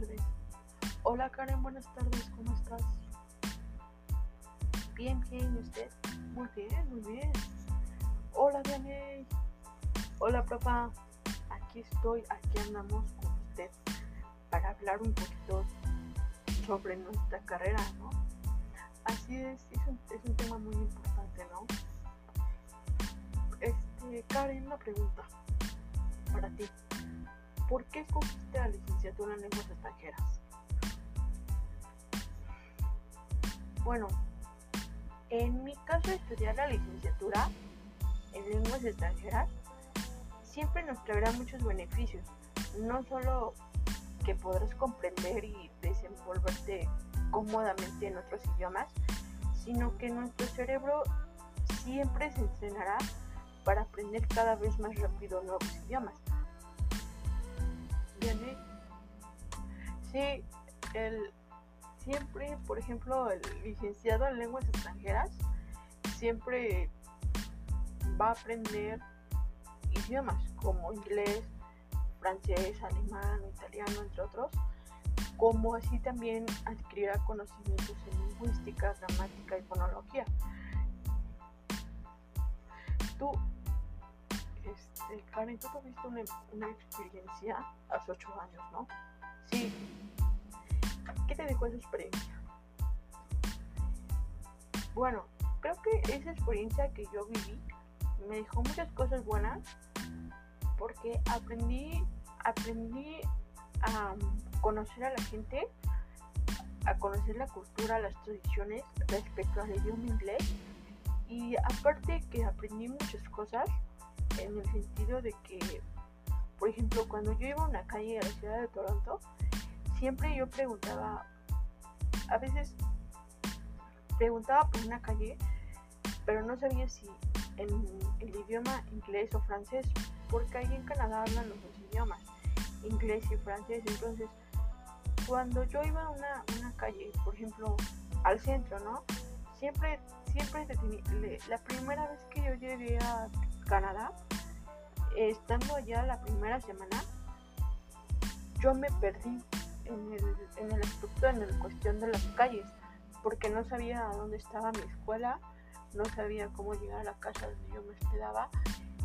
tardes. Hola Karen, buenas tardes, ¿cómo estás? Bien, bien, ¿y usted? Muy bien, muy bien. Hola Daniel. Hola papá. Aquí estoy, aquí andamos con usted para hablar un poquito sobre nuestra carrera, ¿no? Así es, es un, es un tema muy importante, ¿no? Este, Karen, una pregunta para ti. ¿Por qué escogiste la licenciatura en lenguas extranjeras? Bueno, en mi caso estudiar la licenciatura en lenguas extranjeras siempre nos traerá muchos beneficios, no solo que podrás comprender y desenvolverte cómodamente en otros idiomas, sino que nuestro cerebro siempre se entrenará para aprender cada vez más rápido nuevos idiomas. ¿Bien? Sí, el, siempre, por ejemplo, el licenciado en lenguas extranjeras siempre va a aprender idiomas como inglés, francés, alemán, italiano, entre otros, como así también adquirirá conocimientos en lingüística, gramática y fonología. Tú, este, Karen, tú tuviste una, una experiencia hace ocho años, ¿no? Sí. ¿Qué te dejó esa experiencia? Bueno, creo que esa experiencia que yo viví me dejó muchas cosas buenas porque aprendí, aprendí a conocer a la gente, a conocer la cultura, las tradiciones respecto al idioma inglés y aparte que aprendí muchas cosas en el sentido de que, por ejemplo, cuando yo iba a una calle a la ciudad de Toronto, siempre yo preguntaba, a veces preguntaba por una calle, pero no sabía si en el idioma inglés o francés, porque ahí en Canadá hablan los dos idiomas, inglés y francés. Entonces, cuando yo iba a una, una calle, por ejemplo, al centro, ¿no? Siempre, siempre la primera vez que yo llegué a Canadá, estando allá la primera semana, yo me perdí en el, en el aspecto, en la cuestión de las calles, porque no sabía dónde estaba mi escuela, no sabía cómo llegar a la casa donde yo me hospedaba.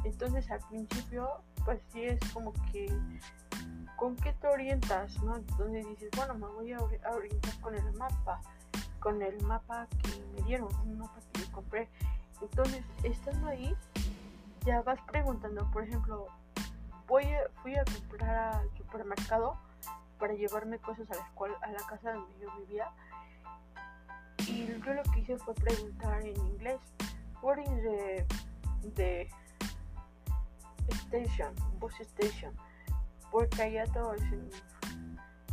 Entonces al principio, pues sí es como que, ¿con qué te orientas? ¿no? Entonces dices, bueno, me voy a orientar con el mapa, con el mapa que me dieron, un mapa que yo compré. Entonces, estando ahí, ya vas preguntando, por ejemplo, voy fui a comprar al supermercado para llevarme cosas a la escuela, a la casa donde yo vivía y yo lo que hice fue preguntar en inglés, what is the, the station, bus station, porque allá todo es, en,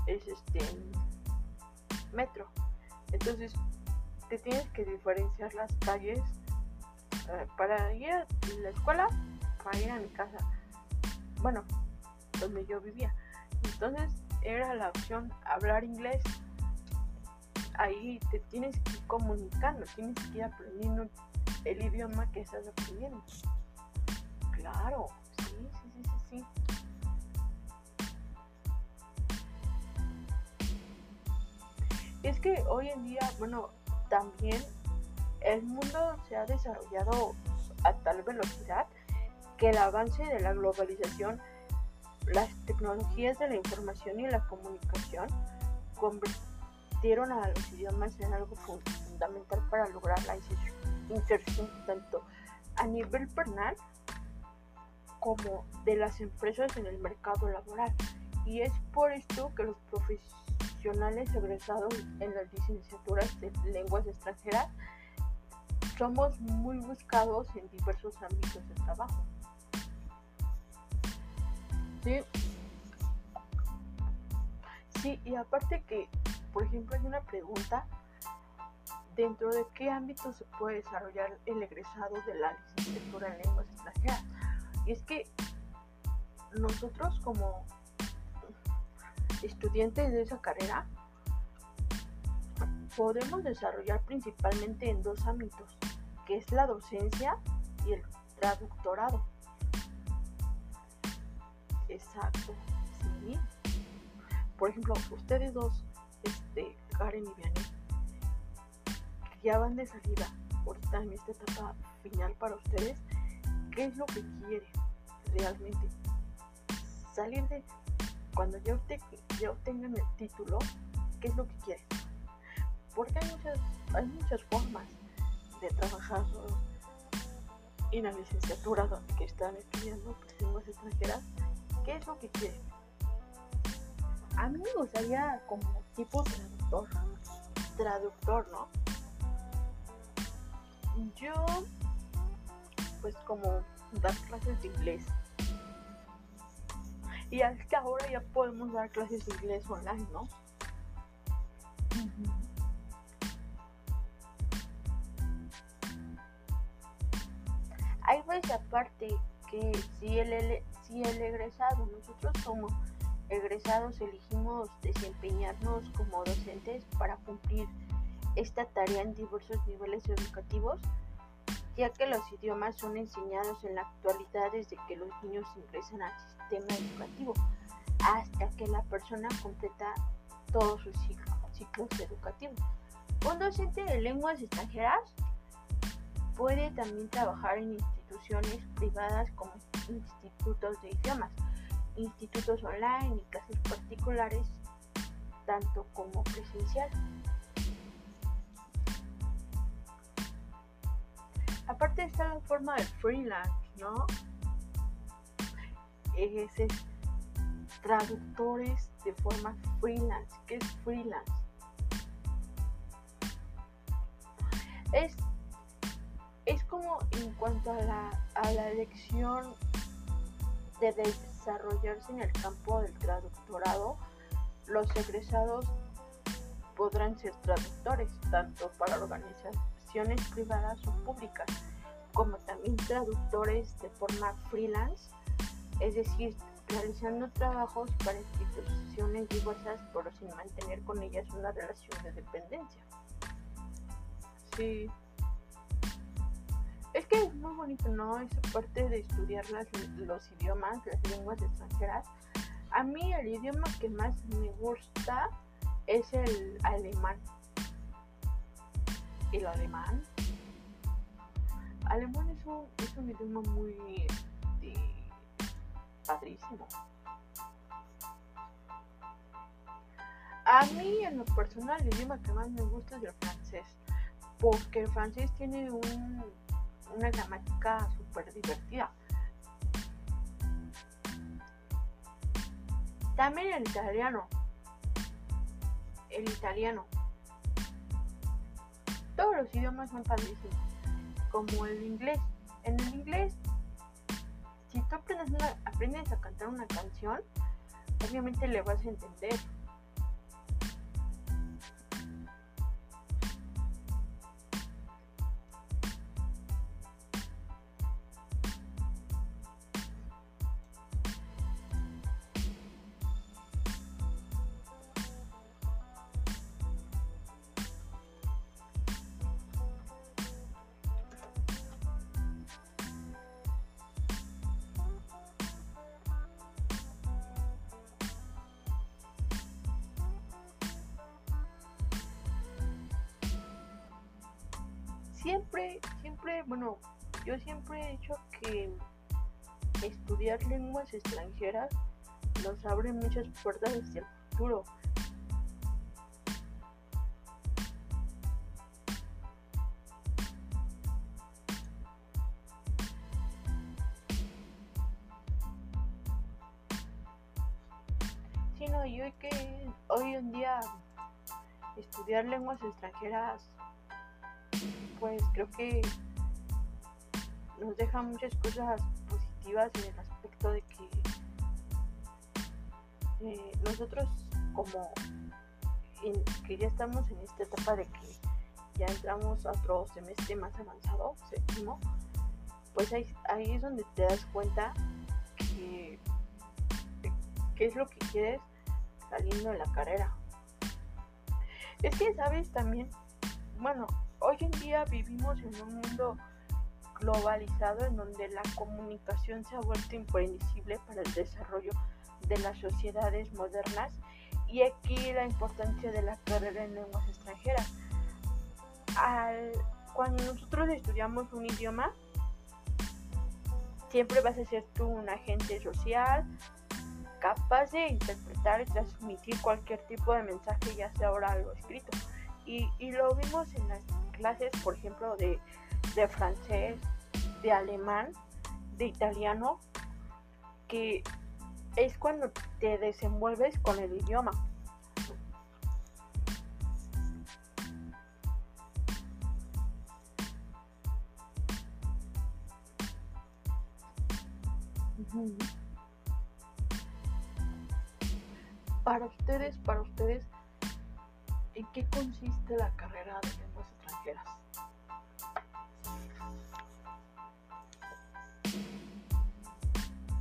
es este metro, entonces te tienes que diferenciar las calles para ir a la escuela, para ir a mi casa, bueno, donde yo vivía, entonces era la opción hablar inglés ahí te tienes que ir comunicando, tienes que ir aprendiendo el idioma que estás aprendiendo. Claro, sí, sí, sí, sí, sí. Es que hoy en día, bueno, también el mundo se ha desarrollado a tal velocidad que el avance de la globalización, las tecnologías de la información y la comunicación a los idiomas en algo fundamental para lograr la inserción tanto a nivel personal como de las empresas en el mercado laboral. Y es por esto que los profesionales egresados en las licenciaturas de lenguas extranjeras somos muy buscados en diversos ámbitos de trabajo. Sí. Sí, y aparte que por ejemplo, hay una pregunta, ¿dentro de qué ámbito se puede desarrollar el egresado de la licenciatura en lenguas extranjeras? Y es que nosotros como estudiantes de esa carrera podemos desarrollar principalmente en dos ámbitos, que es la docencia y el traductorado. Exacto, sí. por ejemplo, ustedes dos, este, Karen y Vianney, ya van de salida, ahorita en esta etapa final para ustedes, ¿qué es lo que quieren realmente? Salir de cuando ya, ya obtengan el título, ¿qué es lo que quieren? Porque hay muchas, hay muchas formas trabajar en la licenciatura que están estudiando pues, lenguas extranjeras, ¿qué es lo que quieren? A mí me gustaría como tipo traductor, traductor, ¿no? Yo, pues como dar clases de inglés. Y hasta ahora ya podemos dar clases de inglés online, ¿no? Hay pues aparte que si el, si el egresado, nosotros como egresados elegimos desempeñarnos como docentes para cumplir esta tarea en diversos niveles educativos, ya que los idiomas son enseñados en la actualidad desde que los niños ingresan al sistema educativo hasta que la persona completa todos sus ciclos educativos. Un docente de lenguas extranjeras puede también trabajar en instituciones privadas como institutos de idiomas, institutos online y clases particulares, tanto como presencial. Aparte está la forma del freelance, ¿no? Es, traductores de forma freelance. ¿Qué es freelance? Es, es como en cuanto a la, a la elección de desarrollarse en el campo del traductorado, los egresados podrán ser traductores tanto para organizaciones privadas o públicas, como también traductores de forma freelance, es decir, realizando trabajos para instituciones diversas pero sin mantener con ellas una relación de dependencia. Sí. Es que es muy bonito, ¿no? Esa parte de estudiar los idiomas, las lenguas extranjeras. A mí el idioma que más me gusta es el alemán. El alemán. Alemán es un, es un idioma muy padrísimo. A mí en lo personal el idioma que más me gusta es el francés, porque el francés tiene una gramática súper divertida. También el italiano. El italiano. Todos los idiomas son padrísimos, como el inglés. En el inglés si tú aprendes, aprendes a cantar una canción, obviamente le vas a entender. Siempre, siempre, bueno, yo siempre he dicho que estudiar lenguas extranjeras nos abre muchas puertas hacia el futuro. Sí, no, yo que hoy en día estudiar lenguas extranjeras pues creo que nos deja muchas cosas positivas en el aspecto de que eh, nosotros como que ya estamos en esta etapa de que ya entramos a otro semestre más avanzado, séptimo, pues ahí, ahí es donde te das cuenta que qué es lo que quieres saliendo de la carrera. Es que sabes también, bueno, Hoy en día vivimos en un mundo globalizado en donde la comunicación se ha vuelto imprescindible para el desarrollo de las sociedades modernas Y aquí la importancia de la carrera en lenguas extranjeras. Al, cuando nosotros estudiamos un idioma, siempre vas a ser tú un agente social capaz de interpretar y transmitir cualquier tipo de mensaje, ya sea oral o escrito. Y, y lo vimos en las clases, por ejemplo, de, de francés, de alemán, de italiano, que es cuando te desenvuelves con el idioma. Para ustedes, para ustedes, ¿en qué consiste la carrera de lenguas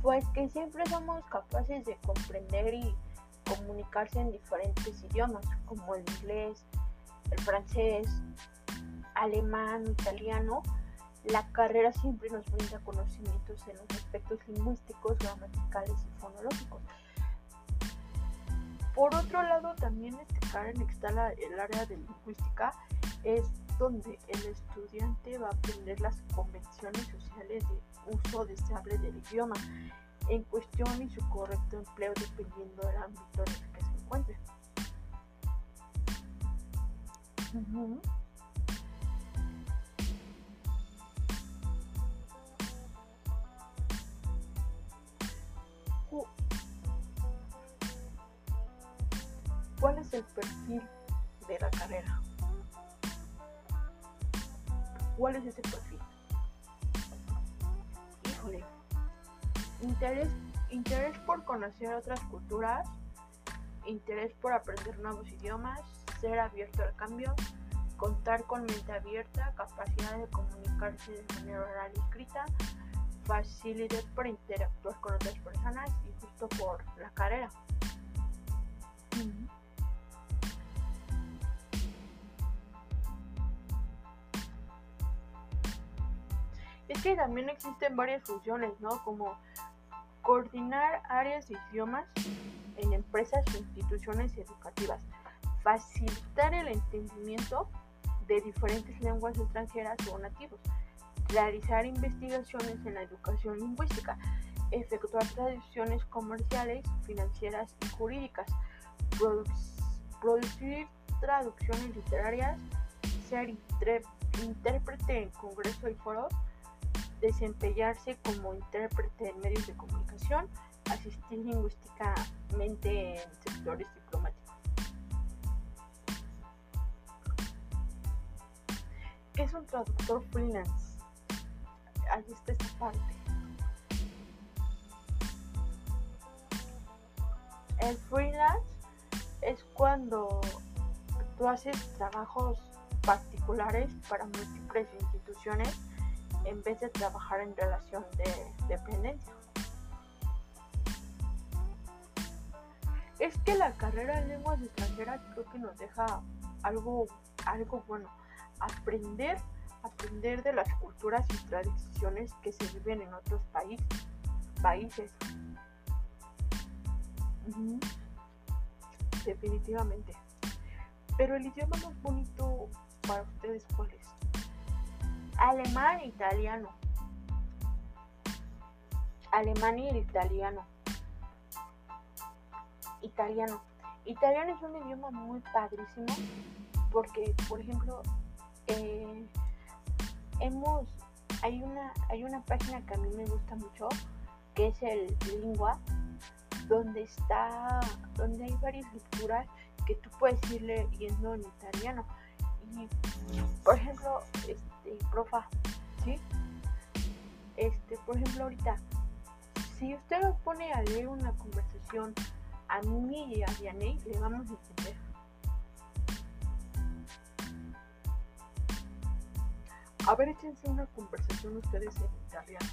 Pues que siempre somos capaces de comprender y comunicarse en diferentes idiomas, como el inglés, el francés, alemán, italiano. La carrera siempre nos brinda conocimientos en los aspectos lingüísticos, gramaticales y fonológicos. Por otro lado, también este en está el área de lingüística, es donde el estudiante va a aprender las convenciones sociales de uso deseable del idioma en cuestión y su correcto empleo dependiendo del ámbito en el que se encuentre. ¿Cuál es el perfil de la carrera? ¿Cuál es ese perfil? Híjole. Interés, interés por conocer otras culturas, interés por aprender nuevos idiomas, ser abierto al cambio, contar con mente abierta, capacidad de comunicarse de manera oral y escrita, facilidad para interactuar con otras personas y justo por la carrera. También existen varias funciones, ¿no? Como coordinar áreas de idiomas en empresas o instituciones educativas, facilitar el entendimiento de diferentes lenguas extranjeras o nativos, realizar investigaciones en la educación lingüística, efectuar traducciones comerciales, financieras y jurídicas, producir traducciones literarias, ser intérprete en congreso y foros, desempeñarse como intérprete en medios de comunicación, asistir lingüísticamente en sectores diplomáticos. ¿Qué es un traductor freelance? Ahí está esta parte. El freelance es cuando tú haces trabajos particulares para múltiples instituciones en vez de trabajar en relación de dependencia. Es que la carrera de lenguas extranjeras creo que nos deja algo, algo bueno, aprender, aprender de las culturas y tradiciones que se viven en otros países. países. Definitivamente. Pero el idioma más bonito para ustedes, ¿cuál es? Alemán e italiano. Alemán y el italiano. Italiano. Italiano es un idioma muy padrísimo porque, por ejemplo, eh, hemos hay una hay una página que a mí me gusta mucho que es el Lingua donde está donde hay varias lecturas que tú puedes ir leyendo en italiano y por ejemplo este, profa, ¿sí? Este, por ejemplo, ahorita, si usted nos pone a leer una conversación a mí y a Dianey, le vamos a entender. A ver, échense una conversación ustedes en italiano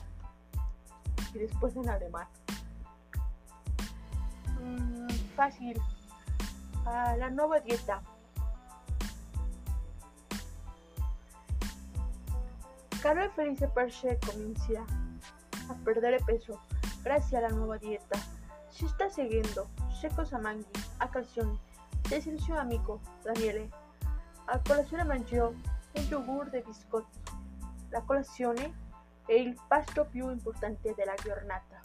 y después en alemán. Mm, fácil. Ah, la nueva dieta. Carol Felice Perche comienza a perder peso gracias a la nueva dieta. Si está siguiendo Secco Samanghi, a sei il suo amico, Daniele. A colazione mangiò un yogur de biscotti. La colazione è il pasto più importante della giornata.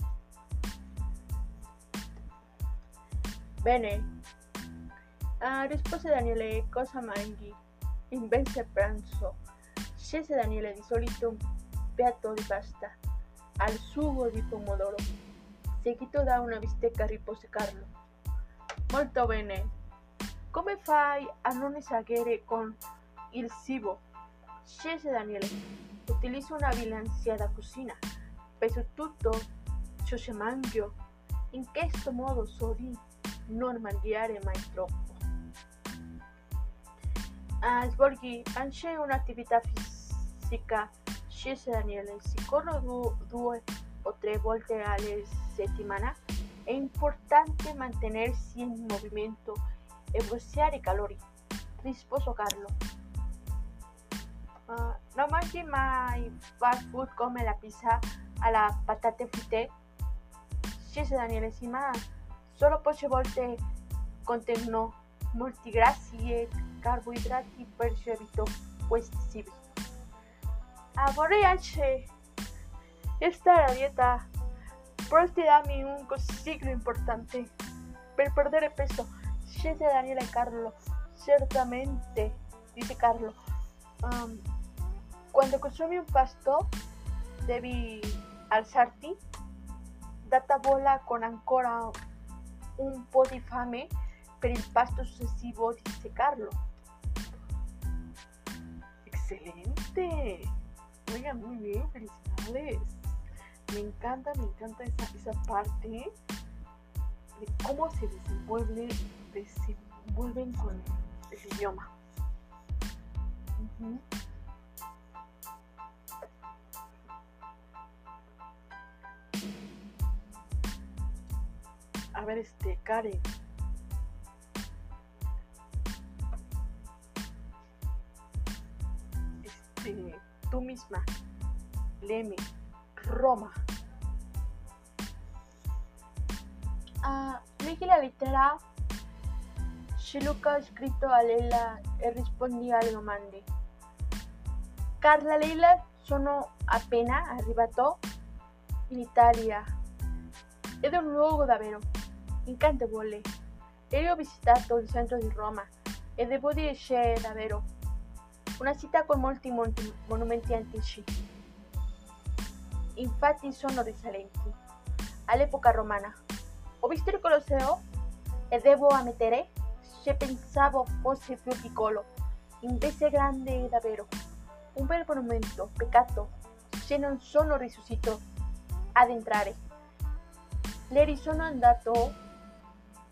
Bene, uh, rispose Daniele, cosa mangi? Invece pranzo. Scese Daniele di solito piatto di pasta al sugo di pomodoro, seguito da una bistecca ripose Carlo. Molto bene. Come fai a non esagerare con il cibo? Scese Daniele. Utilizzo una bilanciata cucina. Peso tutto ciò che mangio. In questo modo so di non mangiare mai troppo. Ah, svolgi anche un'attività fisica scese Daniele, si corro du- due o tre volte alla settimana, è importante mantenersi in movimento e bruciare calori. Risposo Carlo. Uh, non mangi mai fast food come la pizza alla patate fritte? Scese Daniele, ma solo poche volte contengono molti grassi e carboidrati, questi cibi. Ah, vorrei anche stare a dieta, però ti dammi un consiglio importante per perdere peso. Scese Daniele e Carlo, certamente, dice Carlo. Um, quando consumi un pasto devi alzarti, data bola con ancora un po' di fame per il pasto successivo, dice Carlo. Excelente. Oigan, muy bien, felicidades. Me encanta, me encanta esa, esa parte de cómo se desenvuelve, desenvuelven con el idioma. A ver, este, Karen. Este tú misma. Leme, Roma. Ah, leggi la lettera se Luca ha scritto a Leila e rispondi alle domande. Carla e Leila sono appena arrivato in Italia ed è un luogo davvero incantevole. Io ho visitato il centro di Roma e devo dire che è davvero una città con molti monti, monumenti antici. Infatti sono risalenti all'epoca romana. Ho visto il Colosseo e devo ammettere che pensavo fosse più piccolo, invece grande davvero. Un bel monumento, peccato se non sono riuscito ad entrare. Ieri sono andato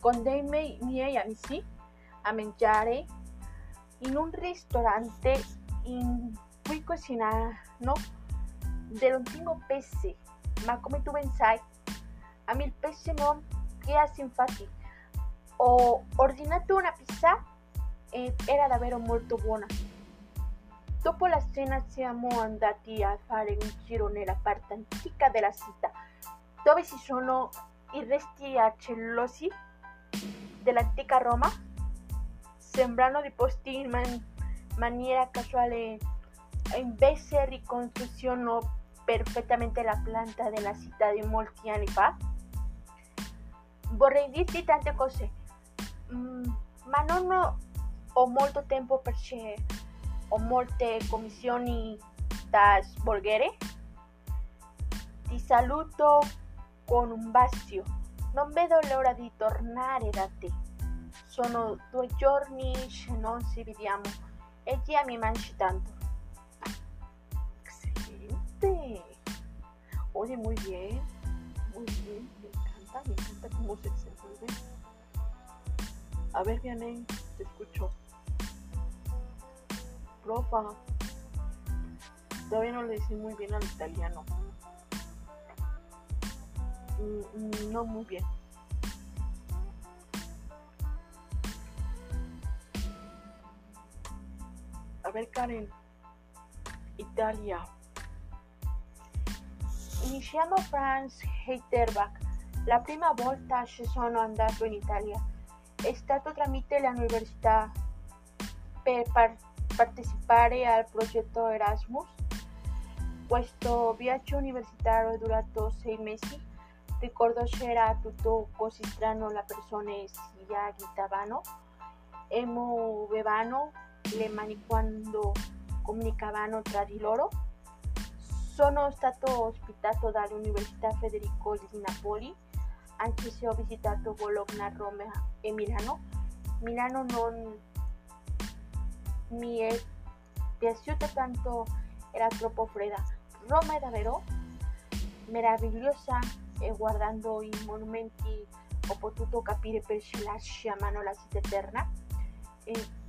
con dei miei amici a mangiare in un ristorante in cui cucinano dell'ottimo pesce, ma come tu ben a me il pesce non piace infatti. Ho ordinato una pizza ed era davvero molto buona. Dopo la cena siamo andati a fare un giro nella parte antica della città, dove ci sono i resti arcellosi dell'antica Roma sembrano di posti in man- maniera casuale e invece ricostruiscono perfettamente la pianta della città di molti anni fa. Vorrei dirti tante cose, mm, ma non ho molto tempo perché ho molte commissioni da svolgere. Ti saluto con un bacio. Non vedo l'ora di tornare da te. Sono due giorni che non ci vediamo e già mi mangi tanto. Excelente. Oye, muy bien. Muy bien. Me encanta, me encanta cómo se desenvuelve. A ver, Vianney, te escucho. Profa. Todavía no le dice muy bien al italiano. Mm, no muy bien. A ver, Karen. Italia. Iniziamo Franz Heiterbach La prima volta ci sono andato in Italia. È stato tramite l'università per par- partecipare al progetto Erasmus. Questo viaggio universitario durato sei mesi. Ricordo c'era tutto così strano, le persone si agitavano e muovevano le mani quando comunicavano tra di loro. Sono stato ospitato dall'Università Federico di Napoli, anche se ho visitato Bologna, Roma e Milano. Milano non mi è piaciuta tanto, era troppo fredda. Roma è davvero meravigliosa e guardando i monumenti ho potuto capire perché la chiamano la città eterna. E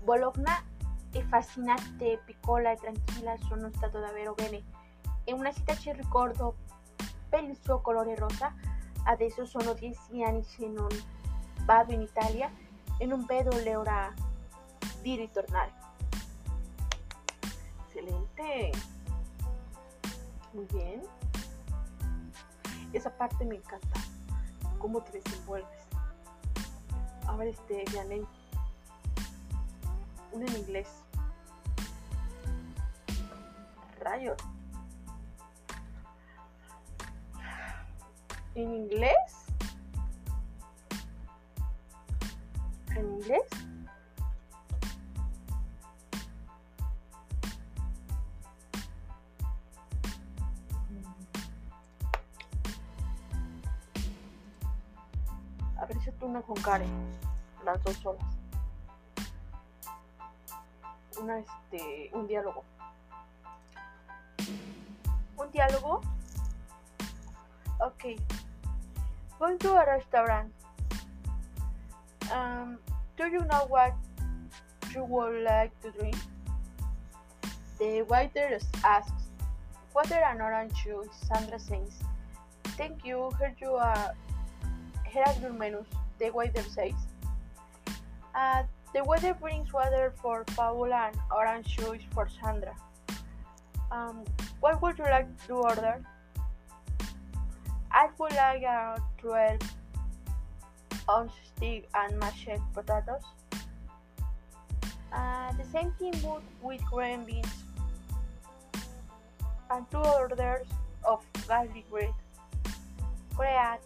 Bologna è fascinante, piccola e tranquilla, sono stato davvero bene. È una città che ricordo per il suo colore rosa. Adesso sono 10 anni che non vado in Italia e non vedo l'ora di ritornare. Excelente. Muy bien. Esa parte me encanta. Cómo te desenvuelves. A ver, este, Janey. Una en inglés. Rayos. ¿En inglés? ¿En inglés? A tú una con Karen, las dos solas. Una, este, un diálogo. Un diálogo. Ok. Going to a restaurant. Um, do you know what you would like to drink? The waiter asks, Water and orange juice, Sandra says. Thank you, here you are. Here your menus, the waiter says. Uh, the weather brings water for Paula and orange juice for Sandra. Um, what would you like to order? I would like a 12 ounce stick and mashed potatoes. Uh, the same thing would with green beans. And two orders of garlic bread. Great.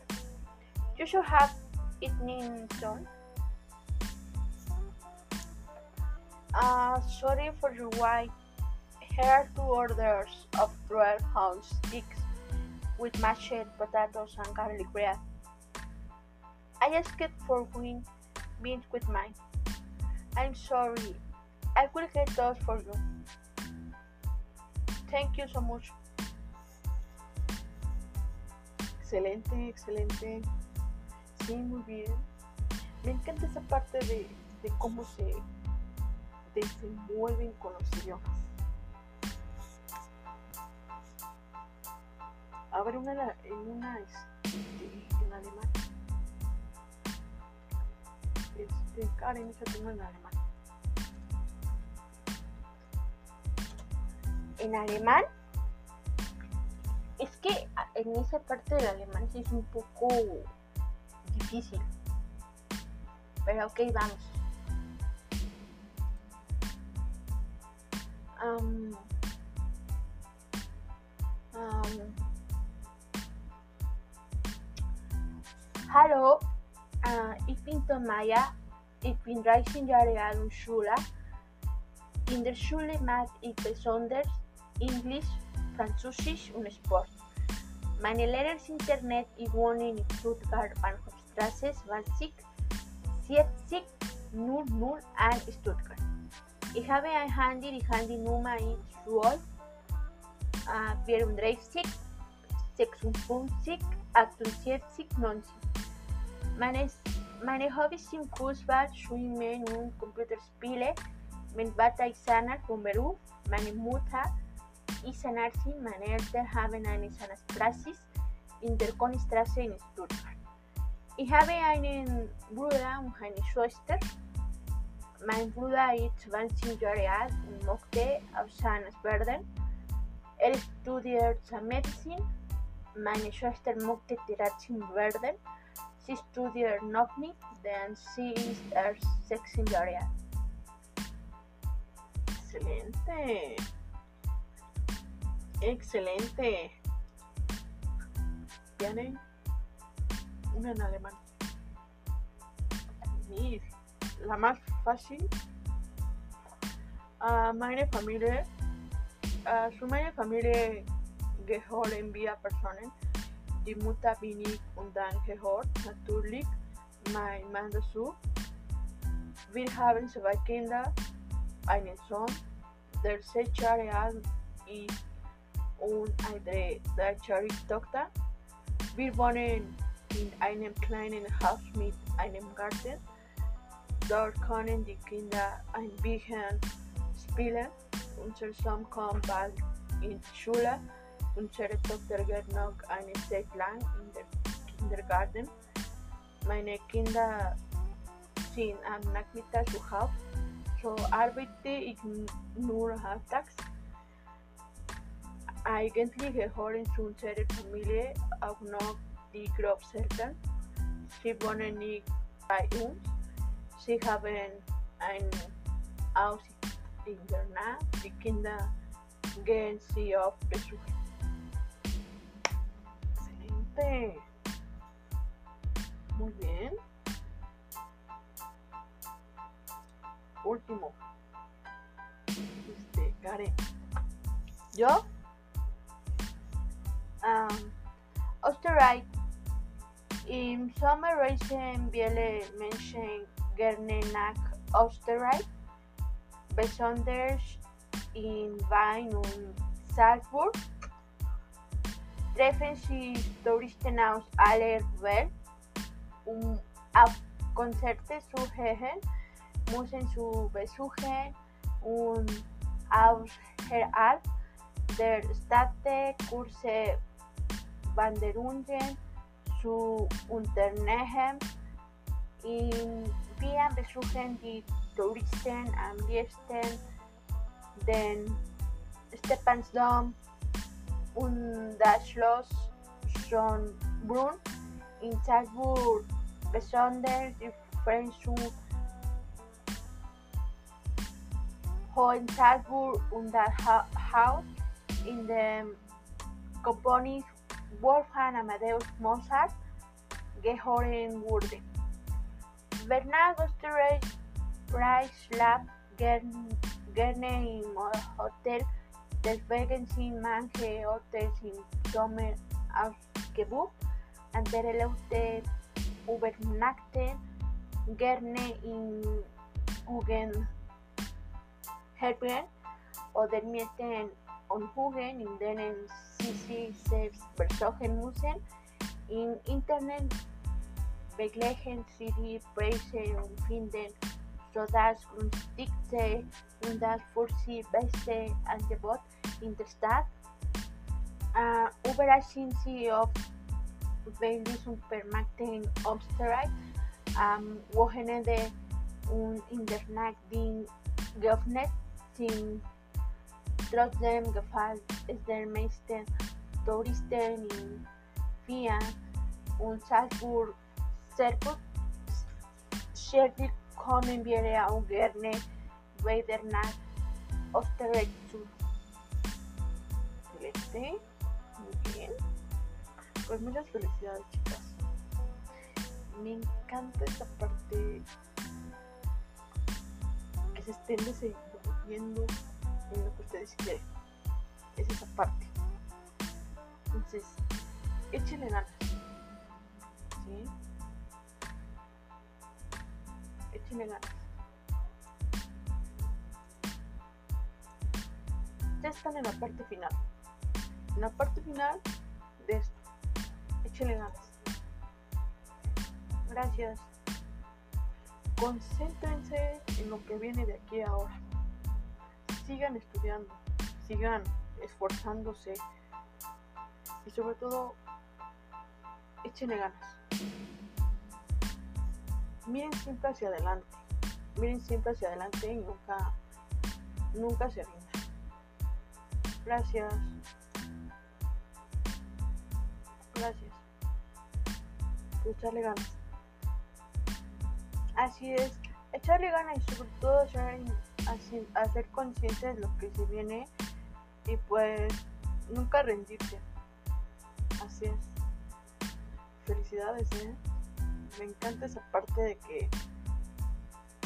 You should have evening soon. Uh, sorry for your wait. Here two orders of 12 ounce sticks with mashed potatoes and garlic bread. I asked for green beans with mine. I'm sorry. I will get those for you. Thank you so much. Excelente, excelente. Sí, muy bien. Me encanta esa parte de, de cómo se desenvuelven con los idiomas. Ver, una, en una, este, en alemán. Este, Karen, échate una en alemán. En alemán, es que en esa parte del alemán sí es un poco difícil. Pero ok, vamos. Um, um, Hallo, uh, ich bin Tomaya. Ich bin 13 Jahre alt und Schüler. In der Schule mag ich besonders Englisch, Französisch und Sport. Meine Lehrer sind Internet. Ich wohne in Stuttgart, Bahnhofstraße 20 70 001 Stuttgart. Ich habe ein Handy, die Handynummer ist 12 uh, 34 56 48 90. Meine, meine Hobbys sind Fußball, Schwimmen und Computerspiele. Mein Vater ist Zahnarzt vom Beruf. Meine Mutter ist Zahnärztin. Meine Eltern haben eine Zahnarztpraxis in der Konstraße in Stuttgart. Ich habe einen Bruder und eine Schwester. Ist 20 Jahre alt und möchte auf Zahnarzt werden. Er studiert Medizin Meine Schwester möchte Tirachen werden. Sie studiert noch nicht, denn sie ist erst 16 Jahre alt. Excelente. Excelente. Viene una en alemán. Y la más fácil. Uh, meine Familie. Uh, zu meiner Familie gehören wir Personen. Die Mutter bin ich und dann gehört natürlich mein Mann dazu. Wir haben zwei Kinder, einen Sohn, der sechs Jahre alt ist und eine dreijährige Tochter. Wir wohnen in einem kleinen Haus mit einem Garten. Dort können die Kinder ein bisschen spielen. Unser Sohn kommt bald in die Schule. Unsere Tochter geht noch eine Zeit lang in den Kindergarten. Meine Kinder sind am Nachmittag zu Hause. So arbeite ich nur halbtags. Eigentlich gehören zu unserer Familie auch noch die Großeltern. Sie wohnen nicht bei uns. Sie haben ein Aussichtsinternat. Die Kinder gehen sie auf Besuch. Excelente. Muy bien. Último. Este, Karen. ¿Yo? Um, Österreich. Im Sommer reisen viele Menschen gerne nach Österreich, besonders in Wein und Salzburg. Treffen sich Touristen aus aller Welt, um auf Konzerte zu hören, Museen zu besuchen und außerhalb der Stadt Kurse Wanderungen zu unternehmen. In Wien besuchen die Touristen am liebsten den Stephansdom und das Schloss Schönbrunn. In Salzburg besonders die French Hohensalzburg und das Haus in dem Komponist Wolfgang Amadeus Mozart gehören wurde. Bernard Österreich schlaft gerne im Hotel, deswegen sind manche Hotels im Sommer ausgebucht. Andere Leute übernachten gerne in Guggenheim oder mieten Unhugen, in denen sie sich selbst besuchen müssen. Im Internet begleichen sie die Preise und finden so das günstigste und das für beste Angebot in der Stadt. Äh, überall sind sie oft bei die Supermärkte in Österreich am Wochenende und in der Nacht geöffnet sind Trotzdem gefällt es den meisten Touristen in Wien und Salzburg sehr gut. Schließlich kommen wir auch gerne wieder nach Österreich zu. Excelente. Muy bien. Pues muchas felicidades, chicas. Me encanta esta parte que se estén desenvolviendo en lo que ustedes quieren. Es esa parte. Entonces, échenle ganas. ¿Sí? Ganas. Ya están en la parte final. En la parte final de esto. Échenle ganas. Gracias. Concéntrense en lo que viene de aquí a ahora sigan estudiando, sigan esforzándose y sobre todo échenle ganas. Miren siempre hacia adelante, miren siempre hacia adelante y nunca, nunca se rindan. Gracias. pues echarle ganas. Así es, echarle ganas y sobre todo ser, hacer consciente de lo que se viene y pues nunca rendirte. Así es. Felicidades, ¿eh? Me encanta esa parte de que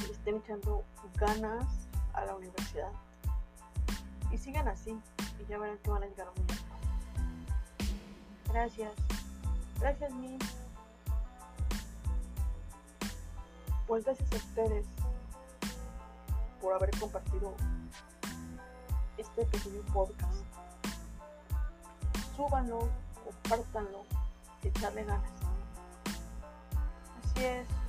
le estén echando ganas a la universidad. Y sigan así y ya verán que van a llegar muy lejos. Gracias. Gracias, mi. Pues gracias a ustedes por haber compartido este pequeño podcast. Súbanlo, compártanlo, echarle ganas. Así es.